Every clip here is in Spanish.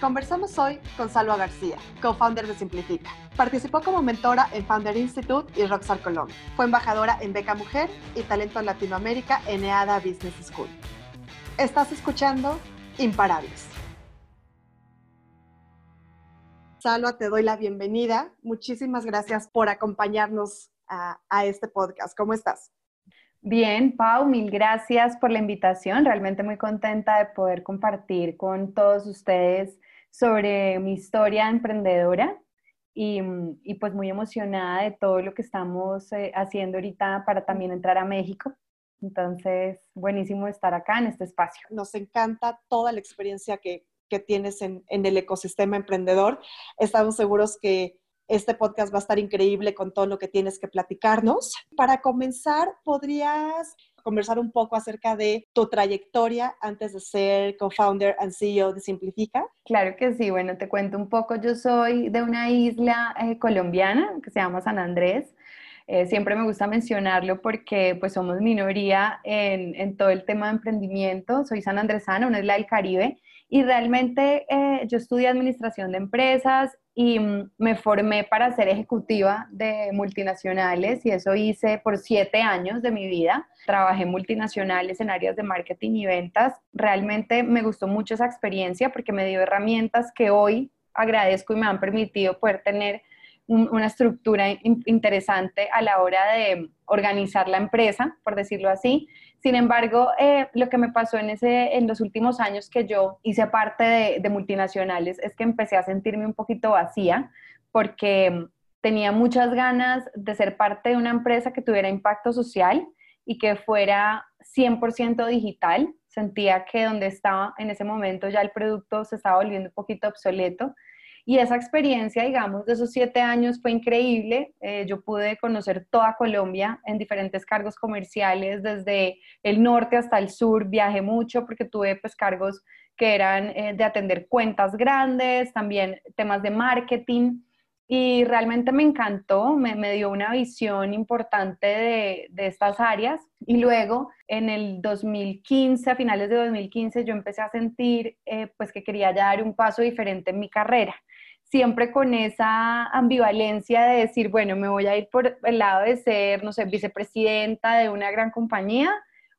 Conversamos hoy con Salva García, co-founder de Simplifica. Participó como mentora en Founder Institute y Rockstar Colombia. Fue embajadora en Beca Mujer y Talento en Latinoamérica en EADA Business School. Estás escuchando Imparables. Salva, te doy la bienvenida. Muchísimas gracias por acompañarnos a, a este podcast. ¿Cómo estás? Bien, Pau, mil gracias por la invitación. Realmente muy contenta de poder compartir con todos ustedes sobre mi historia emprendedora y, pues muy emocionada de todo lo que estamos eh, haciendo ahorita para también entrar a México. Entonces, buenísimo estar acá en este espacio. Nos encanta toda la experiencia que, tienes en, en el ecosistema emprendedor. Estamos seguros que este podcast va a estar increíble con todo lo que tienes que platicarnos. Para comenzar, ¿podrías conversar un poco acerca de tu trayectoria antes de ser co-founder and CEO de Simplifica? Claro que sí, bueno, te cuento un poco. Yo soy de una isla eh, colombiana que se llama San Andrés. Eh, siempre me gusta mencionarlo porque pues somos minoría en, en, todo el tema de emprendimiento. Soy sanandresana, una isla del Caribe, y realmente eh, yo estudié administración de empresas y mm, me formé para ser ejecutiva de multinacionales y eso hice por siete años de mi vida. Trabajé en multinacionales en áreas de marketing y ventas. Realmente me gustó mucho esa experiencia porque me dio herramientas que hoy agradezco y me han permitido poder tener una estructura interesante a la hora de organizar la empresa, por decirlo así. Sin embargo, eh, lo que me pasó en, ese, en los últimos años que yo hice parte de, de multinacionales es que empecé a sentirme un poquito vacía porque tenía muchas ganas de ser parte de una empresa que tuviera impacto social y que fuera 100% digital. Sentía que donde estaba en ese momento ya el producto se estaba volviendo un poquito obsoleto y esa experiencia, digamos, de esos siete años fue increíble. Eh, yo pude conocer toda Colombia en diferentes cargos comerciales, desde el norte hasta el sur. Viajé mucho porque tuve pues cargos que eran eh, de atender cuentas grandes, también temas de marketing. Y realmente me encantó, me, dio una visión importante de, de, estas áreas. Y luego, en el 2015, a finales de 2015, yo empecé a sentir eh, pues que quería dar un paso diferente en mi carrera siempre con esa ambivalencia de decir, bueno, me voy a ir por el lado de ser, no sé, vicepresidenta de una gran compañía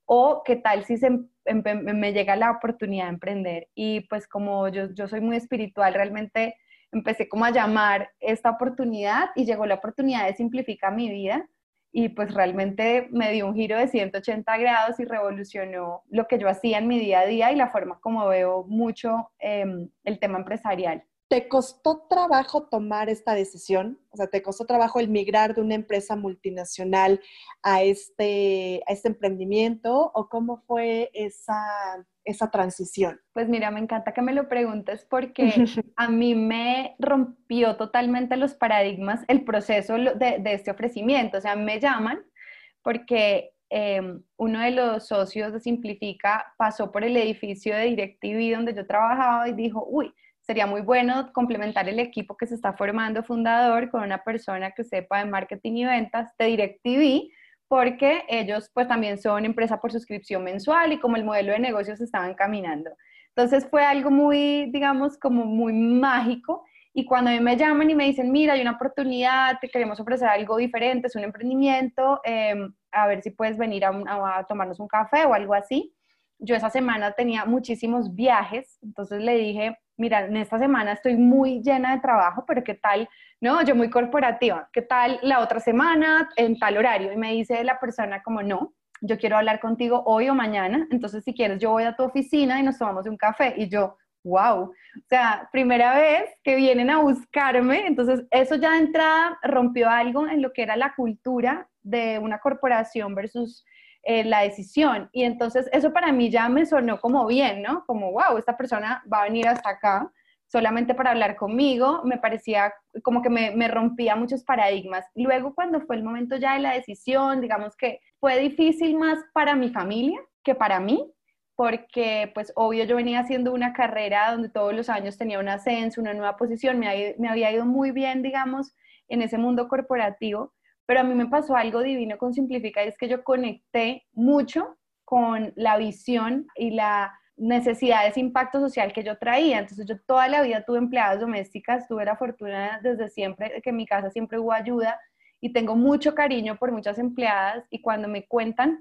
o qué tal si se, me llega la oportunidad de emprender. Y pues como yo, yo soy muy espiritual, realmente empecé como a llamar esta oportunidad y llegó la oportunidad de simplificar mi vida y pues realmente me dio un giro de 180 grados y revolucionó lo que yo hacía en mi día a día y la forma como veo mucho em, el tema empresarial. ¿Te costó trabajo tomar esta decisión? O sea, ¿te costó trabajo el migrar de una empresa multinacional a este, a este emprendimiento? ¿O cómo fue esa, esa transición? Pues mira, me encanta que me lo preguntes porque a mí me rompió totalmente los paradigmas el proceso de, de este ofrecimiento. O sea, me llaman porque em, uno de los socios de Simplifica pasó por el edificio de DirecTV donde yo trabajaba y dijo, uy, sería muy bueno complementar el equipo que se está formando fundador con una persona que sepa de marketing y ventas de DirecTV, porque ellos pues también son empresa por suscripción mensual y como el modelo de negocios estaban caminando. Entonces fue algo muy, digamos, como muy mágico. Y cuando a mí me llaman y me dicen, mira, hay una oportunidad, te queremos ofrecer algo diferente, es un emprendimiento, em, a ver si puedes venir a, a tomarnos un café o algo así. Yo esa semana tenía muchísimos viajes, entonces le dije, mira, en esta semana estoy muy llena de trabajo, pero ¿qué tal? No, yo muy corporativa, ¿qué tal la otra semana en tal horario? Y me dice la persona como, no, yo quiero hablar contigo hoy o mañana, entonces si quieres yo voy a tu oficina y nos tomamos un café. Y yo, wow, o sea, primera vez que vienen a buscarme, entonces eso ya de entrada rompió algo en lo que era la cultura de una corporación versus eh, la decisión. Y entonces eso para mí ya me sonó como bien, ¿no? Como, wow, esta persona va a venir hasta acá solamente para hablar conmigo, me parecía como que me, me, rompía muchos paradigmas. Luego cuando fue el momento ya de la decisión, digamos que fue difícil más para mi familia que para mí, porque pues obvio yo venía haciendo una carrera donde todos los años tenía un ascenso, una nueva posición, me, me había ido muy bien, digamos, en ese mundo corporativo, pero a mí me pasó algo divino con Simplifica es que yo conecté mucho con la visión y la necesidades, impacto social que yo traía. Entonces yo toda la vida tuve empleadas domésticas, tuve la fortuna desde siempre que en mi casa siempre hubo ayuda y tengo mucho cariño por muchas empleadas y cuando me cuentan,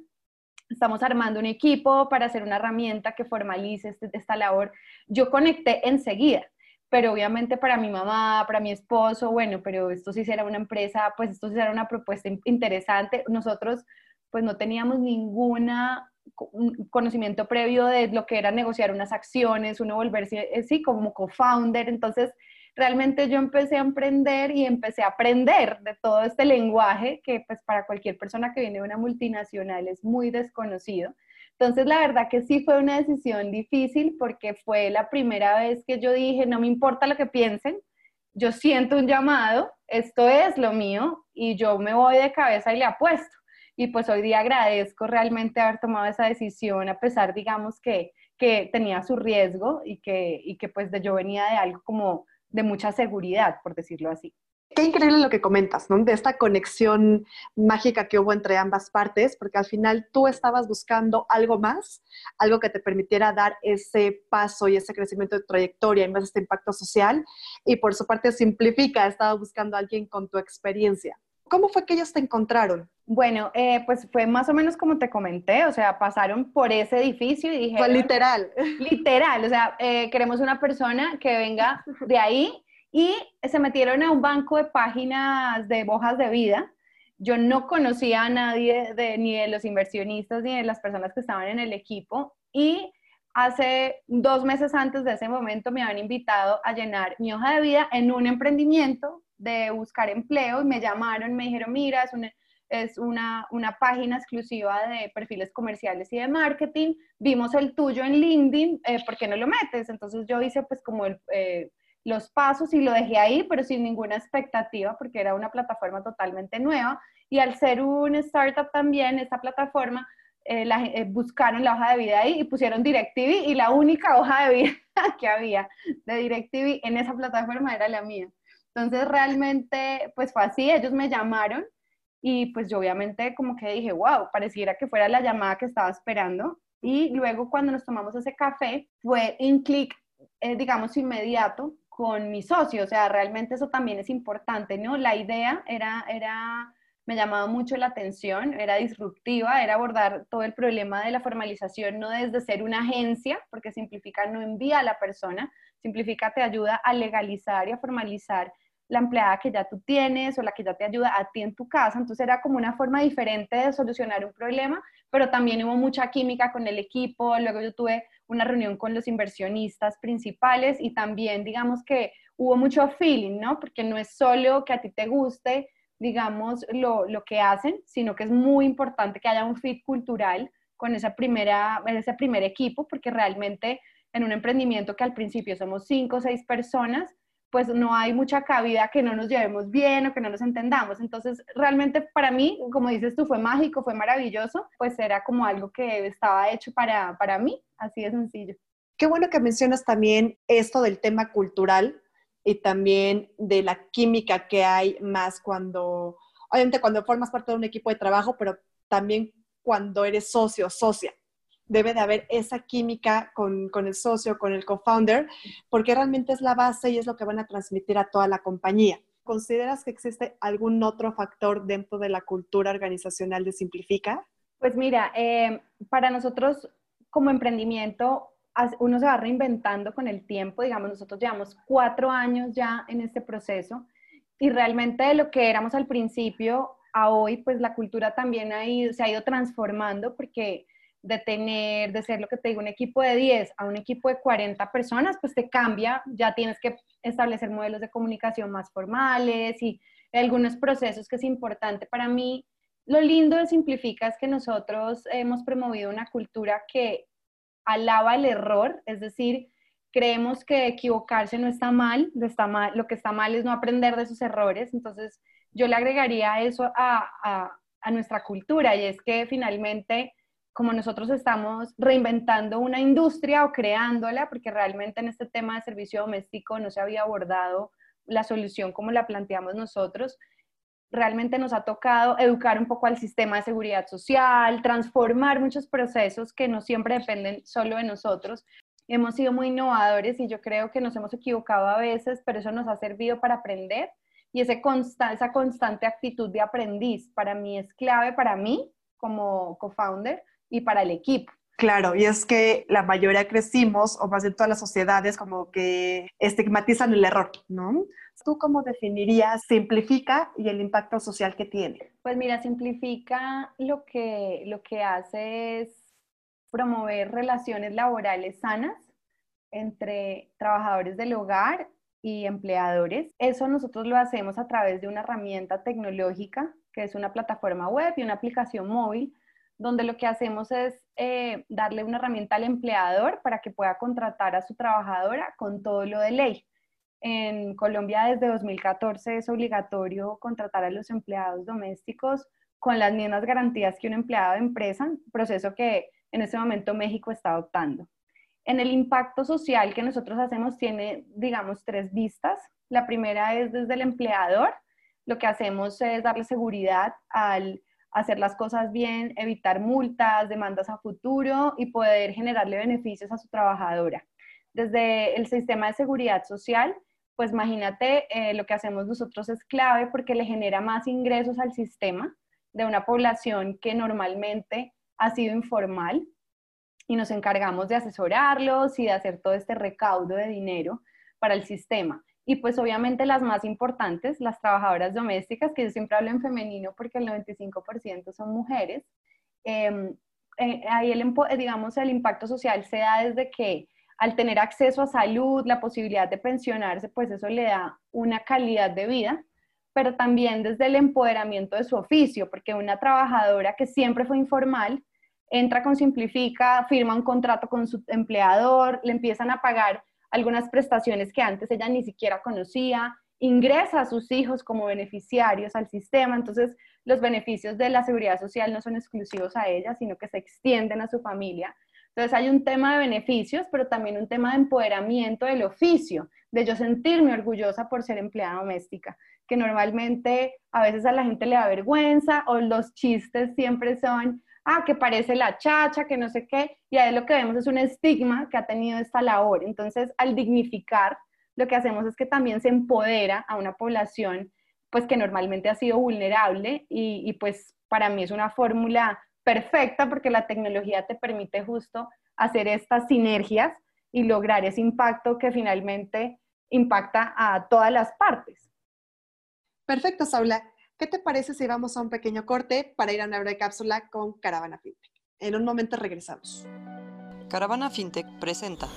estamos armando un equipo para hacer una herramienta que formalice este, esta labor, yo conecté enseguida. Pero obviamente para mi mamá, para mi esposo, bueno, pero esto sí será una empresa, pues esto sí será una propuesta interesante. Nosotros pues no teníamos ninguna conocimiento previo de lo que era negociar unas acciones, uno volverse, eh, sí, como co-founder. Entonces, realmente yo empecé a emprender y empecé a aprender de todo este lenguaje que pues para cualquier persona que viene de una multinacional es muy desconocido. Entonces, la verdad que sí fue una decisión difícil porque fue la primera vez que yo dije, no me importa lo que piensen, yo siento un llamado, esto es lo mío y yo me voy de cabeza y le apuesto y pues hoy día agradezco realmente haber tomado esa decisión a pesar, digamos, que, que tenía su riesgo y que, y que pues de, yo venía de algo como de mucha seguridad, por decirlo así. Qué increíble lo que comentas, ¿no? De esta conexión mágica que hubo entre ambas partes, porque al final tú estabas buscando algo más, algo que te permitiera dar ese paso y ese crecimiento de trayectoria y más este impacto social, y por su parte Simplifica, estaba buscando a alguien con tu experiencia. ¿Cómo fue que ellos te encontraron? Bueno, eh, pues fue más o menos como te comenté, o sea, pasaron por ese edificio y dije... Fue literal. Literal, o sea, eh, queremos una persona que venga de ahí y se metieron a un banco de páginas de hojas de vida. Yo no conocía a nadie de, ni de los inversionistas ni de las personas que estaban en el equipo y hace dos meses antes de ese momento me habían invitado a llenar mi hoja de vida en un emprendimiento de buscar empleo y me llamaron, me dijeron, mira, es una, es una, una, página exclusiva de perfiles comerciales y de marketing. Vimos el tuyo en LinkedIn, eh, ¿por qué no lo metes? Entonces yo hice pues como eh, los pasos y lo dejé ahí, pero sin ninguna expectativa porque era una plataforma totalmente nueva. Y al ser un startup también, esta plataforma, eh, la, buscaron la hoja de vida ahí y pusieron DirecTV y la única hoja de vida que había de DirecTV en esa plataforma era la mía. Entonces realmente pues fue así, ellos me llamaron y pues yo obviamente como que dije, wow, pareciera que fuera la llamada que estaba esperando. Y luego cuando nos tomamos ese café fue un clic, eh, digamos, inmediato con mi socio. O sea, realmente eso también es importante, ¿no? La idea era, era, me llamaba mucho la atención, era disruptiva, era abordar todo el problema de la formalización, no desde ser una agencia, porque Simplifica no envía a la persona, Simplifica te ayuda a legalizar y a formalizar la empleada que ya tú tienes o la que ya te ayuda a ti en tu casa. Entonces era como una forma diferente de solucionar un problema, pero también hubo mucha química con el equipo. Luego yo tuve una reunión con los inversionistas principales y también digamos que hubo mucho feeling, ¿no? Porque no es solo que a ti te guste, digamos, lo, lo que hacen, sino que es muy importante que haya un fit cultural con esa primera, ese primer equipo, porque realmente en un emprendimiento que al principio somos cinco o seis personas, pues no hay mucha cabida que no nos llevemos bien o que no nos entendamos. Entonces, realmente para mí, como dices tú, fue mágico, fue maravilloso, pues era como algo que estaba hecho para, para mí, así de sencillo. Qué bueno que mencionas también esto del tema cultural y también de la química que hay más cuando, obviamente cuando formas parte de un equipo de trabajo, pero también cuando eres socio, socia debe de haber esa química con, el socio, con el co-founder, porque realmente es la base y es lo que van a transmitir a toda la compañía. ¿Consideras que existe algún otro factor dentro de la cultura organizacional de Simplifica? Pues mira, eh, para nosotros como emprendimiento, uno se va reinventando con el tiempo. Digamos, nosotros llevamos cuatro años ya en este proceso y realmente de lo que éramos al principio a hoy, pues la cultura también ha se ha ido transformando porque de tener, de ser lo que te digo, un equipo de 10 a un equipo de 40 personas, pues te cambia, ya tienes que establecer modelos de comunicación más formales y algunos procesos que es importante para mí. Lo lindo de Simplifica es que nosotros hemos promovido una cultura que alaba el error, es decir, creemos que equivocarse no está mal, lo, está mal, lo que está mal es no aprender de sus errores, entonces yo le agregaría eso a, a nuestra cultura y es que finalmente como nosotros estamos reinventando una industria o creándola, porque realmente en este tema de servicio doméstico no se había abordado la solución como la planteamos nosotros, realmente nos ha tocado educar un poco al sistema de seguridad social, transformar muchos procesos que no siempre dependen solo de nosotros. Hemos sido muy innovadores y yo creo que nos hemos equivocado a veces, pero eso nos ha servido para aprender y ese esa constante actitud de aprendiz para mí es clave para mí como co-founder y para el equipo. Claro, y es que la mayoría crecimos, o más bien todas las sociedades, como que estigmatizan el error, ¿no? ¿Tú cómo definirías simplifica y el impacto social que tiene? Pues mira, simplifica lo que, lo que hace es promover relaciones laborales sanas entre trabajadores del hogar y empleadores. Eso nosotros lo hacemos a través de una herramienta tecnológica, que es una plataforma web y una aplicación móvil, donde lo que hacemos es eh, darle una herramienta al empleador para que pueda contratar a su trabajadora con todo lo de ley. En Colombia desde 2014 es obligatorio contratar a los empleados domésticos con las mismas garantías que un empleado de empresa, proceso que en este momento México está adoptando. En el impacto social que nosotros hacemos tiene, digamos, tres vistas. La primera es desde el empleador. Lo que hacemos es darle seguridad al hacer las cosas bien, evitar multas, demandas a futuro y poder generarle beneficios a su trabajadora. Desde el sistema de seguridad social, pues imagínate, eh, lo que hacemos nosotros es clave porque le genera más ingresos al sistema de una población que normalmente ha sido informal y nos encargamos de asesorarlos y de hacer todo este recaudo de dinero para el sistema. Y pues obviamente las más importantes, las trabajadoras domésticas, que yo siempre hablo en femenino porque el 95% son mujeres, em, eh, ahí el, digamos el impacto social se da desde que al tener acceso a salud, la posibilidad de pensionarse, pues eso le da una calidad de vida, pero también desde el empoderamiento de su oficio, porque una trabajadora que siempre fue informal, entra con Simplifica, firma un contrato con su empleador, le empiezan a pagar algunas prestaciones que antes ella ni siquiera conocía, ingresa a sus hijos como beneficiarios al sistema, entonces los beneficios de la seguridad social no son exclusivos a ella, sino que se extienden a su familia. Entonces hay un tema de beneficios, pero también un tema de empoderamiento del oficio, de yo sentirme orgullosa por ser empleada doméstica, que normalmente a veces a la gente le da vergüenza o los chistes siempre son, ah, que parece la chacha, que no sé qué, y ahí lo que vemos es un estigma que ha tenido esta labor. Entonces, al dignificar, lo que hacemos es que también se empodera a una población pues que normalmente ha sido vulnerable y, y pues para mí es una fórmula perfecta porque la tecnología te permite justo hacer estas sinergias y lograr ese impacto que finalmente impacta a todas las partes. Perfecto, Saula. ¿Qué te parece si vamos a un pequeño corte para ir a una breve cápsula con Caravana FinTech? En un momento regresamos. Caravana FinTech presenta.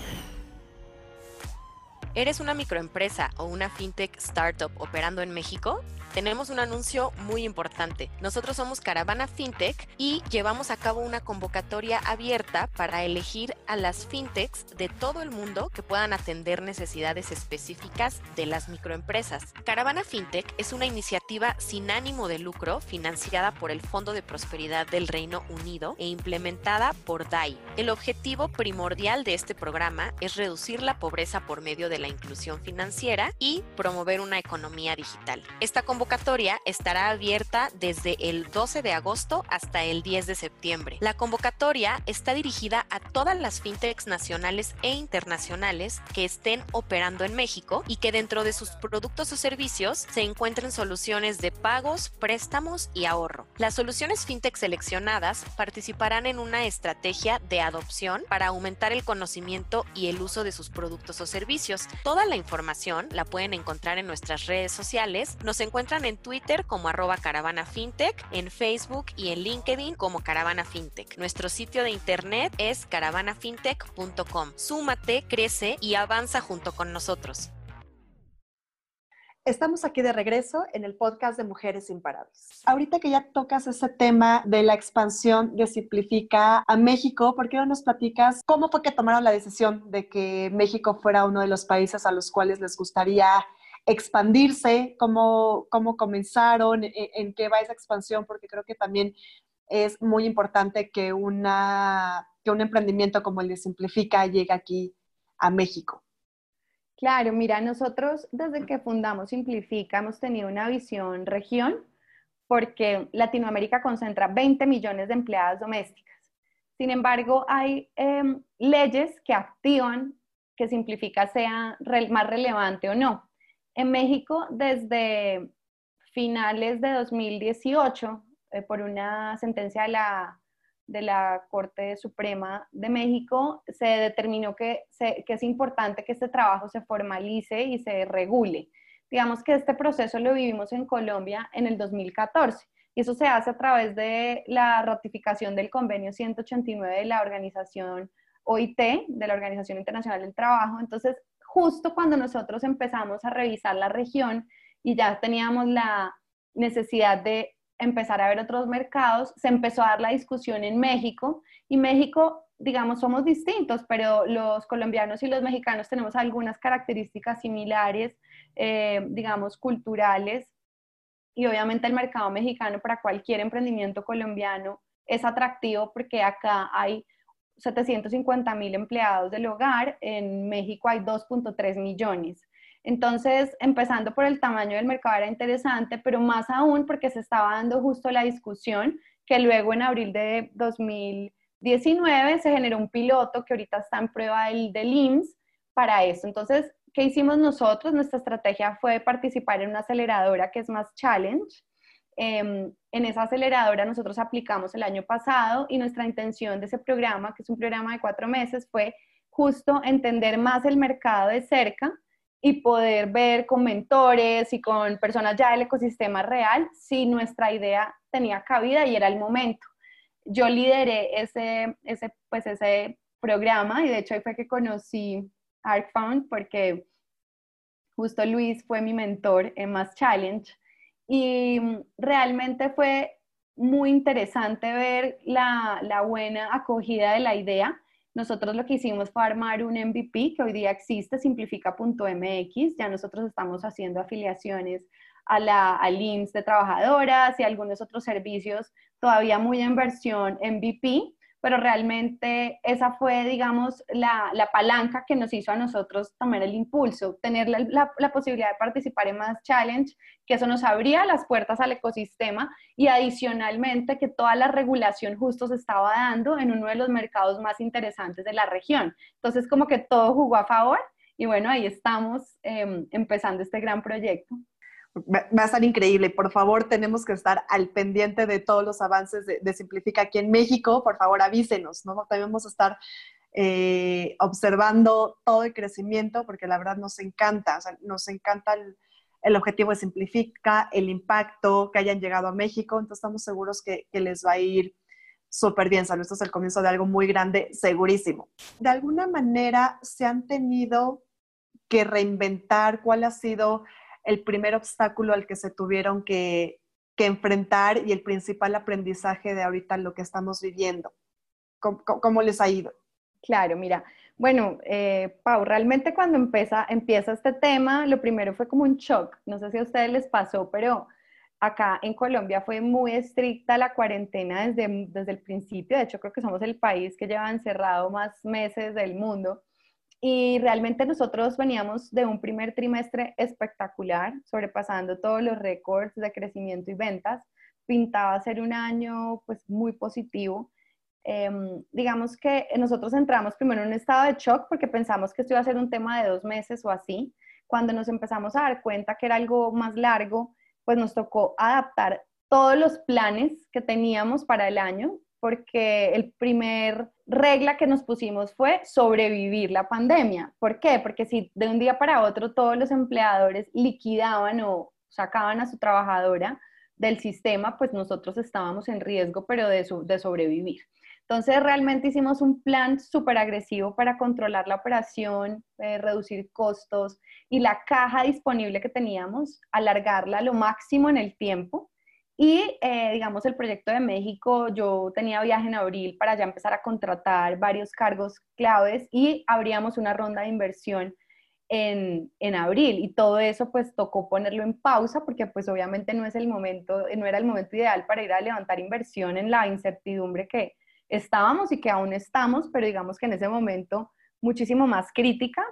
¿Eres una microempresa o una fintech startup operando en México? tenemos un anuncio muy importante. Nosotros somos Caravana FinTech y llevamos a cabo una convocatoria abierta para elegir a las fintechs de todo el mundo que puedan atender necesidades específicas de las microempresas. Caravana FinTech es una iniciativa sin ánimo de lucro financiada por el Fondo de Prosperidad del Reino Unido e implementada por DAI. El objetivo primordial de este programa es reducir la pobreza por medio de la inclusión financiera y promover una economía digital. Esta convocatoria estará abierta desde el 12 de agosto hasta el 10 de septiembre. La convocatoria está dirigida a todas las fintechs nacionales e internacionales que estén operando en México y que dentro de sus productos o servicios se encuentren soluciones de pagos, préstamos y ahorro. Las soluciones fintech seleccionadas participarán en una estrategia de adopción para aumentar el conocimiento y el uso de sus productos o servicios. Toda la información la pueden encontrar en nuestras redes sociales. Nos encuentran en Twitter como arroba caravana fintech, en Facebook y en LinkedIn como caravana fintech. Nuestro sitio de internet es caravanafintech.com. Súmate, crece y avanza junto con nosotros. Estamos aquí de regreso en el podcast de Mujeres Imparables. Ahorita que ya tocas ese tema de la expansión de Simplifica a México, ¿por qué no nos platicas cómo fue que tomaron la decisión de que México fuera uno de los países a los cuales les gustaría expandirse, cómo, cómo comenzaron, en, en, qué va esa expansión, porque creo que también es muy importante que, una, que un emprendimiento como el de Simplifica llegue aquí a México. Claro, mira, nosotros desde que fundamos Simplifica hemos tenido una visión región, porque Latinoamérica concentra 20 millones de empleadas domésticas. Sin embargo, hay em, leyes que activan que simplifica sea más relevante o no. En México, desde finales de 2018, eh, por una sentencia de la, de la Corte Suprema de México, se determinó que, que es importante que este trabajo se formalice y se regule. Digamos que este proceso lo vivimos en Colombia en el 2014 y eso se hace a través de la ratificación del convenio 189 de la organización OIT, de la Organización Internacional del Trabajo. Entonces, justo cuando nosotros empezamos a revisar la región y ya teníamos la necesidad de empezar a ver otros mercados, se empezó a dar la discusión en México y México, digamos, somos distintos, pero los colombianos y los mexicanos tenemos algunas características similares, eh, digamos, culturales y obviamente el mercado mexicano para cualquier emprendimiento colombiano es atractivo porque acá hay 750 mil empleados del hogar, en México hay 2.3 millones. Entonces, empezando por el tamaño del mercado era interesante, pero más aún porque se estaba dando justo la discusión que luego en abril de 2019 se generó un piloto que ahorita está en prueba del, del IMSS para eso. Entonces, ¿qué hicimos nosotros? Nuestra estrategia fue participar en una aceleradora que es más Challenge. Em, en esa aceleradora nosotros aplicamos el año pasado y nuestra intención de ese programa, que es un programa de cuatro meses, fue justo entender más el mercado de cerca y poder ver con mentores y con personas ya del ecosistema real si nuestra idea tenía cabida y era el momento. Yo lideré ese, ese, pues ese programa y de hecho ahí fue que conocí ArcFound porque justo Luis fue mi mentor en Más Challenge y realmente fue muy interesante ver la, la buena acogida de la idea nosotros lo que hicimos fue armar un MVP que hoy día existe, simplifica.mx. Ya nosotros estamos haciendo afiliaciones a la, al IMSS de trabajadoras y algunos otros servicios todavía muy en versión MVP pero realmente esa fue, digamos, la, la, palanca que nos hizo a nosotros tomar el impulso, tener la, la, posibilidad de participar en más challenge, que eso nos abría las puertas al ecosistema y adicionalmente que toda la regulación justo se estaba dando en uno de los mercados más interesantes de la región. Entonces, como que todo jugó a favor y bueno, ahí estamos em, empezando este gran proyecto va a estar increíble. Por favor, tenemos que estar al pendiente de todos los avances de, Simplifica aquí en México. Por favor, avísenos, ¿no? Debemos estar eh, observando todo el crecimiento porque la verdad nos encanta, nos encanta el, objetivo de Simplifica, el impacto que hayan llegado a México. Entonces, estamos seguros que, que les va a ir súper bien. Salud, esto es el comienzo de algo muy grande, segurísimo. De alguna manera, se han tenido que reinventar cuál ha sido el primer obstáculo al que se tuvieron que, enfrentar y el principal aprendizaje de ahorita lo que estamos viviendo? ¿Cómo, les ha ido? Claro, mira, bueno, eh, Pau, realmente cuando empieza, empieza este tema, lo primero fue como un shock. No sé si a ustedes les pasó, pero acá en Colombia fue muy estricta la cuarentena desde, desde el principio. De hecho, creo que somos el país que lleva encerrado más meses del mundo. Y realmente nosotros veníamos de un primer trimestre espectacular, sobrepasando todos los récords de crecimiento y ventas. Pintaba ser un año pues muy positivo. Em, digamos que nosotros entramos primero en un estado de shock porque pensamos que esto iba a ser un tema de dos meses o así. Cuando nos empezamos a dar cuenta que era algo más largo, pues nos tocó adaptar todos los planes que teníamos para el año, porque el primer regla que nos pusimos fue sobrevivir la pandemia. ¿Por qué? Porque si de un día para otro todos los empleadores liquidaban o sacaban a su trabajadora del sistema, pues nosotros estábamos en riesgo, pero de, sobrevivir. Entonces realmente hicimos un plan súper agresivo para controlar la operación, eh, reducir costos y la caja disponible que teníamos, alargarla lo máximo en el tiempo y, eh, digamos, el proyecto de México, yo tenía viaje en abril para ya empezar a contratar varios cargos claves y abríamos una ronda de inversión en, en, abril. Y todo eso pues tocó ponerlo en pausa porque pues obviamente no es el momento, no era el momento ideal para ir a levantar inversión en la incertidumbre que estábamos y que aún estamos, pero digamos que en ese momento muchísimo más crítica.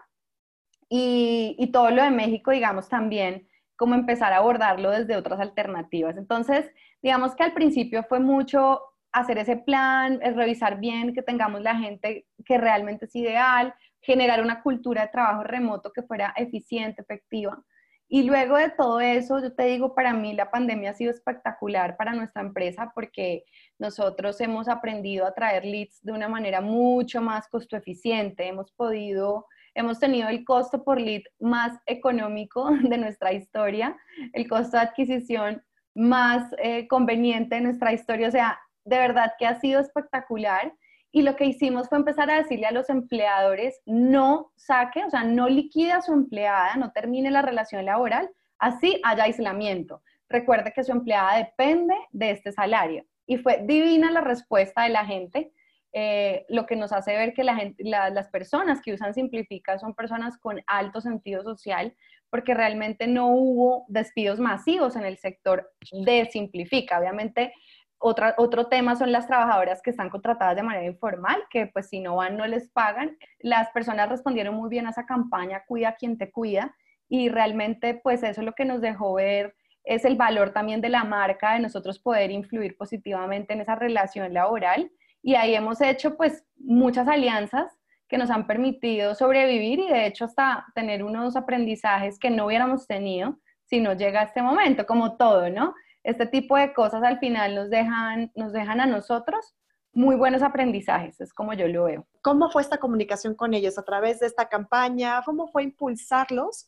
Y, y todo lo de México digamos también como empezar a abordarlo desde otras alternativas. Entonces, digamos que al principio fue mucho hacer ese plan, revisar bien que tengamos la gente que realmente es ideal, generar una cultura de trabajo remoto que fuera eficiente, efectiva. Y luego de todo eso, yo te digo, para mí la pandemia ha sido espectacular para nuestra empresa porque nosotros hemos aprendido a traer leads de una manera mucho más costo eficiente. Hemos podido, hemos tenido el costo por lead más económico de nuestra historia, el costo de adquisición más eh, conveniente de nuestra historia. O sea, de verdad que ha sido espectacular. Y lo que hicimos fue empezar a decirle a los empleadores, no saque, o sea, no liquide a su empleada, no termine la relación laboral, así haya aislamiento. Recuerde que su empleada depende de este salario. Y fue divina la respuesta de la gente, eh, lo que nos hace ver que las personas que usan Simplifica son personas con alto sentido social, porque realmente no hubo despidos masivos en el sector de Simplifica. Obviamente otra, otro tema son las trabajadoras que están contratadas de manera informal, que pues si no van no les pagan. Las personas respondieron muy bien a esa campaña, cuida quien te cuida, y realmente pues eso es lo que nos dejó ver es el valor también de la marca, de nosotros poder influir positivamente en esa relación laboral. Y ahí hemos hecho pues muchas alianzas que nos han permitido sobrevivir y de hecho hasta tener unos aprendizajes que no hubiéramos tenido si no llega a este momento, como todo, ¿no? este tipo de cosas al final nos dejan, nos dejan a nosotros muy buenos aprendizajes, es como yo lo veo. ¿Cómo fue esta comunicación con ellos a través de esta campaña? ¿Cómo fue impulsarlos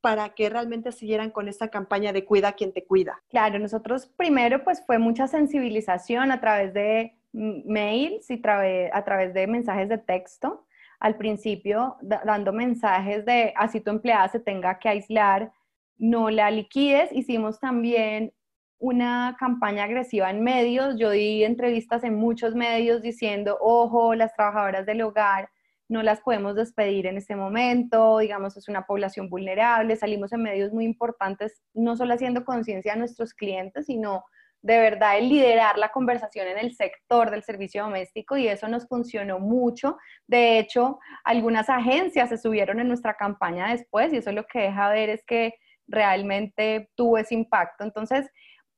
para que realmente siguieran con esta campaña de cuida quien te cuida? Claro, nosotros primero pues fue mucha sensibilización a través de mails y a través de mensajes de texto. Al principio dando mensajes de así tu empleada se tenga que aislar, no la liquides. Hicimos también una campaña agresiva en medios. Yo di entrevistas en muchos medios diciendo, ojo, las trabajadoras del hogar no las podemos despedir en este momento, digamos, es una población vulnerable. Salimos en medios muy importantes, no solo haciendo conciencia a nuestros clientes, sino de verdad el liderar la conversación en el sector del servicio doméstico y eso nos funcionó mucho. De hecho, algunas agencias se subieron en nuestra campaña después y eso lo que deja ver es que realmente tuvo ese impacto. Entonces,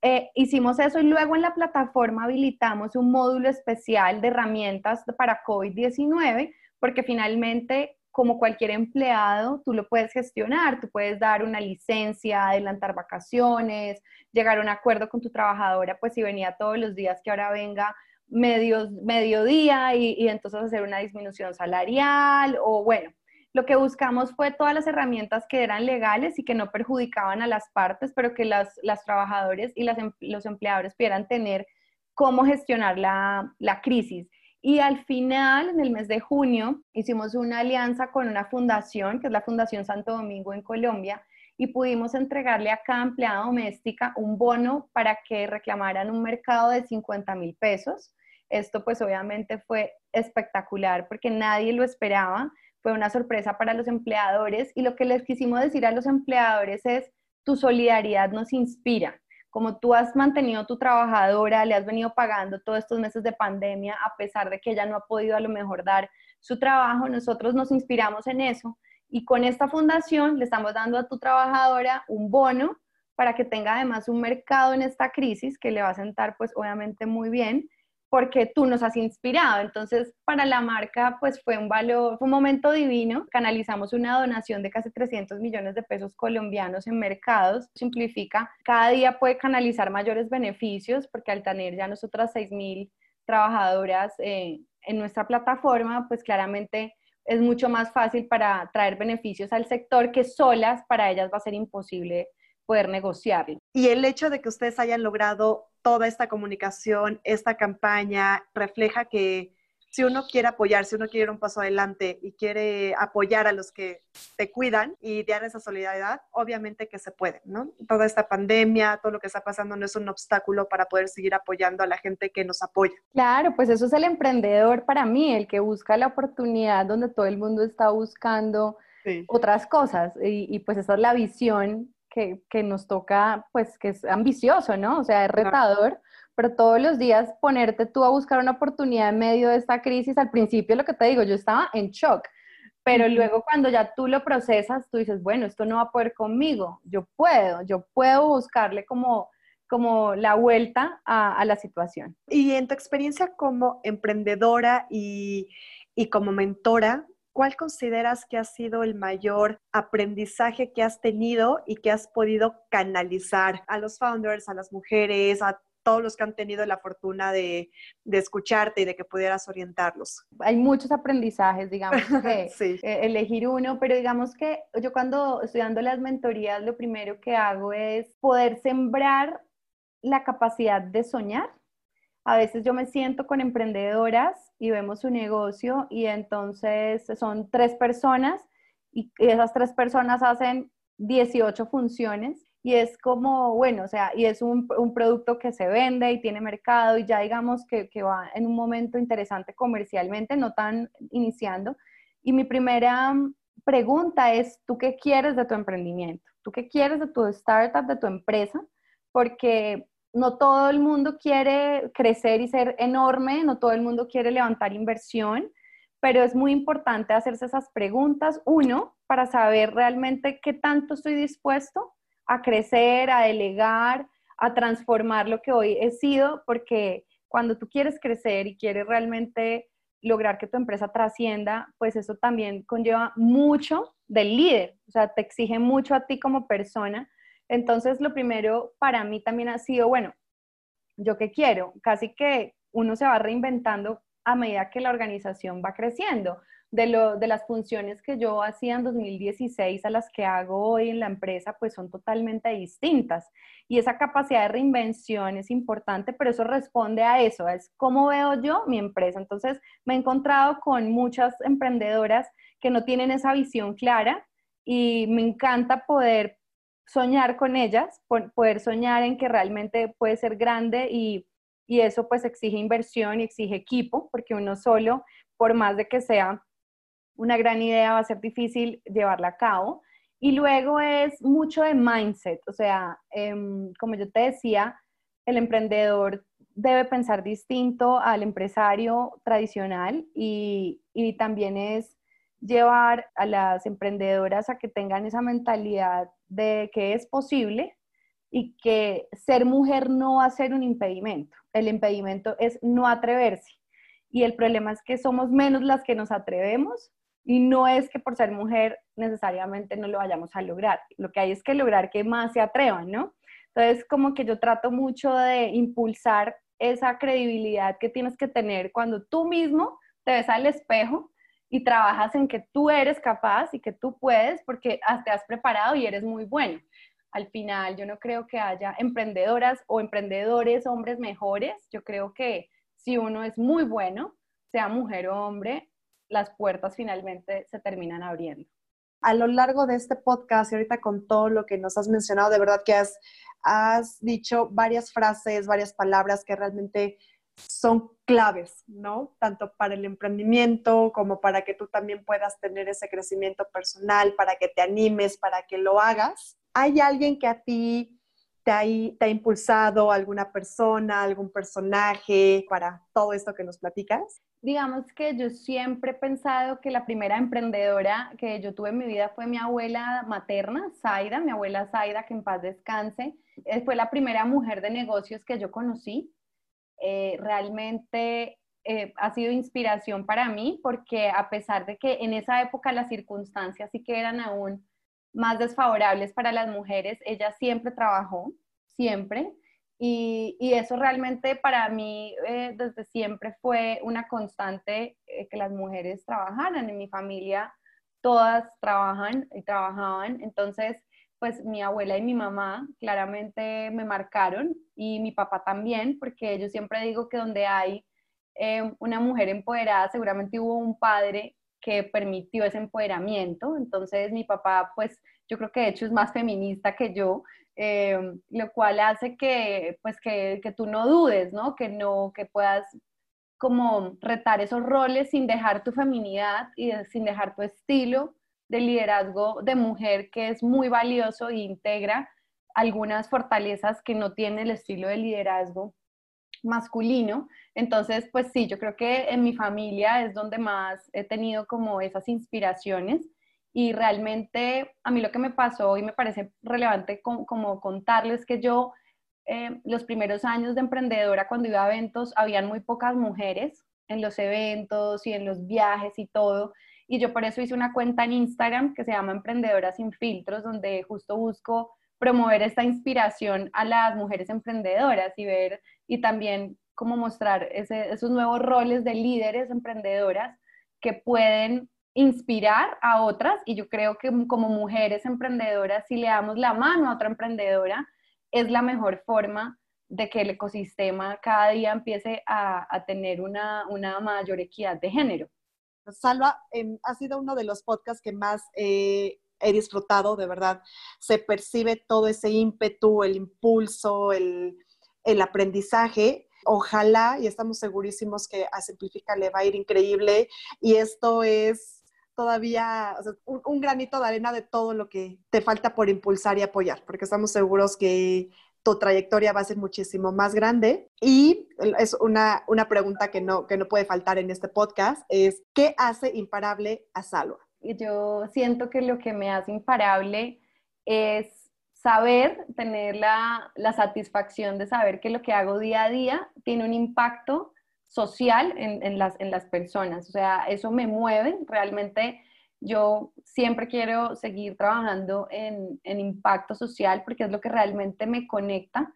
eh, hicimos eso y luego en la plataforma habilitamos un módulo especial de herramientas para COVID-19, porque finalmente, como cualquier empleado, tú lo puedes gestionar, tú puedes dar una licencia, adelantar vacaciones, llegar a un acuerdo con tu trabajadora, pues si venía todos los días, que ahora venga medio, mediodía y, y entonces hacer una disminución salarial o bueno, lo que buscamos fue todas las herramientas que eran legales y que no perjudicaban a las partes, pero que las, las trabajadores y las, em, los empleadores pudieran tener cómo gestionar la, la crisis. Y al final, en el mes de junio, hicimos una alianza con una fundación, que es la Fundación Santo Domingo en Colombia, y pudimos entregarle a cada empleada doméstica un bono para que reclamaran un mercado de 50 mil pesos. Esto pues obviamente fue espectacular porque nadie lo esperaba fue una sorpresa para los empleadores y lo que les quisimos decir a los empleadores es, tu solidaridad nos inspira. Como tú has mantenido tu trabajadora, le has venido pagando todos estos meses de pandemia, a pesar de que ella no ha podido a lo mejor dar su trabajo, nosotros nos inspiramos en eso y con esta fundación le estamos dando a tu trabajadora un bono para que tenga además un mercado en esta crisis que le va a sentar pues obviamente muy bien porque tú nos has inspirado. Entonces, para la marca, pues fue un valor, fue un momento divino. Canalizamos una donación de casi 300 millones de pesos colombianos en mercados. Simplifica, cada día puede canalizar mayores beneficios, porque al tener ya nosotras 6 mil trabajadoras eh, en nuestra plataforma, pues claramente es mucho más fácil para traer beneficios al sector que solas para ellas va a ser imposible poder negociarlo. Y el hecho de que ustedes hayan logrado toda esta comunicación, esta campaña, refleja que si uno quiere apoyar, si uno quiere ir un paso adelante y quiere apoyar a los que te cuidan y dar esa solidaridad, obviamente que se puede, ¿no? Toda esta pandemia, todo lo que está pasando no es un obstáculo para poder seguir apoyando a la gente que nos apoya. Claro, pues eso es el emprendedor para mí, el que busca la oportunidad donde todo el mundo está buscando otras cosas y, y pues esa es la visión que, nos toca, pues que es ambicioso, ¿no? O sea, es retador, pero todos los días ponerte tú a buscar una oportunidad en medio de esta crisis, al principio lo que te digo, yo estaba en shock, Pero luego cuando ya tú lo procesas, tú dices, bueno, esto no va a poder conmigo, yo puedo, yo puedo buscarle como, como la vuelta a, la situación. Y en tu experiencia como emprendedora y, y como mentora, ¿cuál consideras que ha sido el mayor aprendizaje que has tenido y que has podido canalizar a los founders, a las mujeres, a todos los que han tenido la fortuna de, escucharte y de que pudieras orientarlos? Hay muchos aprendizajes, digamos, que eh, elegir uno, pero digamos que yo cuando estoy dando las mentorías, lo primero que hago es poder sembrar la capacidad de soñar. A veces yo me siento con emprendedoras y vemos su negocio y entonces son tres personas y esas tres personas hacen 18 funciones y es como, bueno, o sea, y es un, producto que se vende y tiene mercado y ya digamos que, que, va en un momento interesante comercialmente, no tan iniciando. Y mi primera pregunta es, ¿tú qué quieres de tu emprendimiento? ¿Tú qué quieres de tu startup, de tu empresa? Porque no todo el mundo quiere crecer y ser enorme, no todo el mundo quiere levantar inversión, pero es muy importante hacerse esas preguntas, uno, para saber realmente qué tanto estoy dispuesto a crecer, a delegar, a transformar lo que hoy he sido, porque cuando tú quieres crecer y quieres realmente lograr que tu empresa trascienda, pues eso también conlleva mucho del líder, o sea, te exige mucho a ti como persona. Entonces, lo primero para mí también ha sido, bueno, yo qué quiero, casi que uno se va reinventando a medida que la organización va creciendo de, las funciones que yo hacía en 2016 a las que hago hoy en la empresa, pues son totalmente distintas. Y esa capacidad de reinvención es importante, pero eso responde a eso, es cómo veo yo mi empresa. Entonces, me he encontrado con muchas emprendedoras que no tienen esa visión clara y me encanta poder soñar con ellas, poder soñar en que realmente puede ser grande y, y eso pues exige inversión y exige equipo, porque uno solo, por más de que sea una gran idea, va a ser difícil llevarla a cabo. Y luego es mucho de mindset, o sea, em, como yo te decía, el emprendedor debe pensar distinto al empresario tradicional y, y también es llevar a las emprendedoras a que tengan esa mentalidad de que es posible y que ser mujer no va a ser un impedimento. El impedimento es no atreverse. Y el problema es que somos menos las que nos atrevemos y no es que por ser mujer necesariamente no lo vayamos a lograr. Lo que hay es que lograr que más se atrevan, ¿no? Entonces, como que yo trato mucho de impulsar esa credibilidad que tienes que tener cuando tú mismo te ves al espejo y trabajas en que tú eres capaz y que tú puedes porque te has preparado y eres muy bueno. Al final, yo no creo que haya emprendedoras o emprendedores, hombres mejores. Yo creo que si uno es muy bueno, sea mujer o hombre, las puertas finalmente se terminan abriendo. A lo largo de este podcast y ahorita con todo lo que nos has mencionado, de verdad que has, has dicho varias frases, varias palabras que realmente son claves, ¿no? Tanto para el emprendimiento como para que tú también puedas tener ese crecimiento personal, para que te animes, para que lo hagas. ¿Hay alguien que a ti te ha, impulsado, alguna persona, algún personaje para todo esto que nos platicas? digamos que yo siempre he pensado que la primera emprendedora que yo tuve en mi vida fue mi abuela materna, Zaida, mi abuela Zaida, que en paz descanse. Eh, fue la primera mujer de negocios que yo conocí. Eh, realmente eh, ha sido inspiración para mí porque a pesar de que en esa época las circunstancias sí que eran aún más desfavorables para las mujeres, ella siempre trabajó, siempre. Y, eso realmente para mí eh, desde siempre fue una constante que las mujeres trabajaran. En mi familia todas trabajan y trabajaban. Entonces, pues mi abuela y mi mamá claramente me marcaron y mi papá también, porque yo siempre digo que donde hay eh, una mujer empoderada, seguramente hubo un padre que permitió ese empoderamiento. Entonces, mi papá, pues yo creo que de hecho es más feminista que yo. Eh, lo cual hace que, pues que, que, tú no dudes, ¿no? Que no, que puedas como retar esos roles sin dejar tu feminidad y sin dejar tu estilo de liderazgo de mujer que es muy valioso e integra algunas fortalezas que no tiene el estilo de liderazgo masculino. Entonces, pues sí, yo creo que en mi familia es donde más he tenido como esas inspiraciones y realmente a mí lo que me pasó y me parece relevante como, contarles que yo eh, los primeros años de emprendedora cuando iba a eventos habían muy pocas mujeres en los eventos y en los viajes y todo. Y yo por eso hice una cuenta en Instagram que se llama Emprendedora sin filtros, donde justo busco promover esta inspiración a las mujeres emprendedoras y ver y también cómo mostrar esos nuevos roles de líderes emprendedoras que pueden inspirar a otras y yo creo que como mujeres emprendedoras, si le damos la mano a otra emprendedora, es la mejor forma de que el ecosistema cada día empiece a, tener una, mayor equidad de género. Salva, em, ha sido uno de los podcasts que más eh, he disfrutado, de verdad. Se percibe todo ese ímpetu, el impulso, el, aprendizaje. Ojalá, y estamos segurísimos que a Simplifica le va a ir increíble. Y esto es todavía un, granito de arena de todo lo que te falta por impulsar y apoyar, porque estamos seguros que tu trayectoria va a ser muchísimo más grande. Y es una, una pregunta que no, que no puede faltar en este podcast, es ¿qué hace imparable a Salva? Yo siento que lo que me hace imparable es saber, tener la, la satisfacción de saber que lo que hago día a día tiene un impacto social en, en, las, en las personas. O sea, eso me mueve realmente yo siempre quiero seguir trabajando en, impacto social porque es lo que realmente me conecta.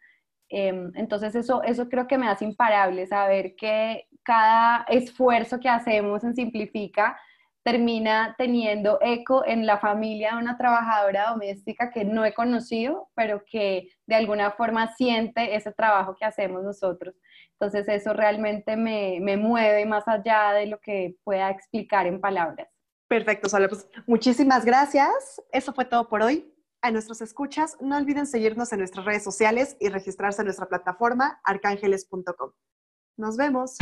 Em, entonces eso, eso creo que me hace imparable, saber que cada esfuerzo que hacemos en Simplifica termina teniendo eco en la familia de una trabajadora doméstica que no he conocido, pero que de alguna forma siente ese trabajo que hacemos nosotros. Entonces eso realmente me, me mueve más allá de lo que pueda explicar en palabras. Perfecto, Sole. Pues muchísimas gracias. Eso fue todo por hoy. A nuestros escuchas, no olviden seguirnos en nuestras redes sociales y registrarse en nuestra plataforma arcángeles.com. Nos vemos.